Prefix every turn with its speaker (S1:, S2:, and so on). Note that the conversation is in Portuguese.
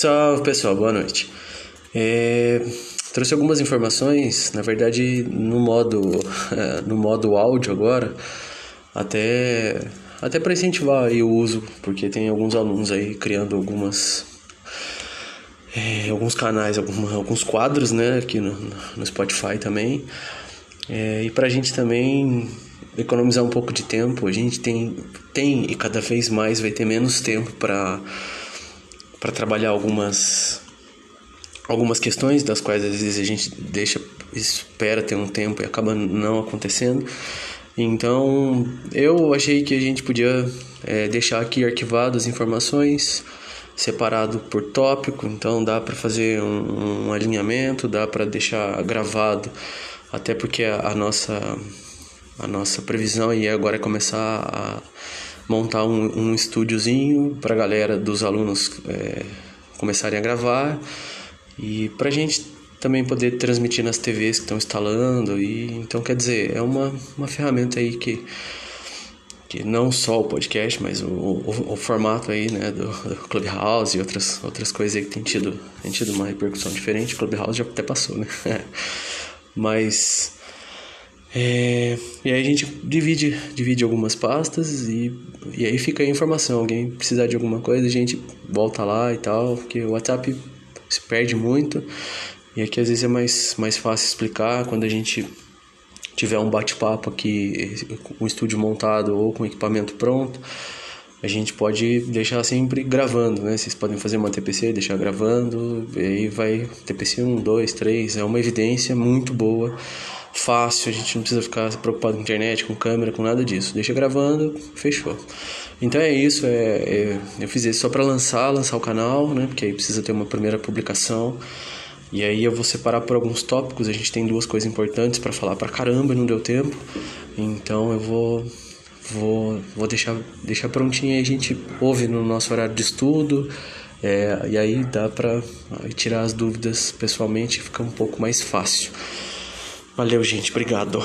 S1: Salve pessoal, boa noite. É, trouxe algumas informações, na verdade no modo no modo áudio agora, até até para incentivar o uso, porque tem alguns alunos aí criando algumas é, alguns canais, alguns, alguns quadros, né, aqui no, no Spotify também. É, e para a gente também economizar um pouco de tempo, a gente tem tem e cada vez mais vai ter menos tempo para para trabalhar algumas algumas questões das quais às vezes a gente deixa espera ter um tempo e acaba não acontecendo. Então eu achei que a gente podia é, deixar aqui arquivado as informações separado por tópico. Então dá para fazer um, um, alinhamento dá para deixar gravado até porque a, a nossa a nossa previsão e agora é começar a montar um, um estúdiozinho para a galera dos alunos é, começarem a gravar e para a gente também poder transmitir nas TVs que estão instalando e então quer dizer é uma, uma ferramenta aí que que não só o podcast mas o, o, o formato aí né do, do, Clubhouse e outras outras coisas aí que tem tido tem tido uma repercussão diferente. Clubhouse já até passou né? Mas é, e aí a gente divide, divide algumas pastas e, e aí fica a informação. Alguém precisar de alguma coisa, a gente volta lá e tal, porque o WhatsApp se perde muito. E aqui às vezes é mais, mais fácil explicar quando a gente tiver um bate-papo aqui, com o estúdio montado ou com equipamento pronto. A gente pode deixar sempre gravando, né? Vocês podem fazer uma TPC, deixar gravando, e aí vai TPC 1, 2, 3, é uma evidência muito boa fácil, a gente não precisa ficar preocupado com internet, com câmera, com nada disso. Deixa gravando, fechou. Então é isso, é, é eu fiz isso só para lançar, lançar o canal, né? Porque aí precisa ter uma primeira publicação. E aí eu vou separar por alguns tópicos, a gente tem duas coisas importantes para falar pra caramba, não deu tempo. Então eu vou vou, vou deixar, deixar prontinho aí, a gente ouve no nosso horário de estudo. É, e aí dá para tirar as dúvidas pessoalmente, fica um pouco mais fácil. Valeu, gente. Obrigado.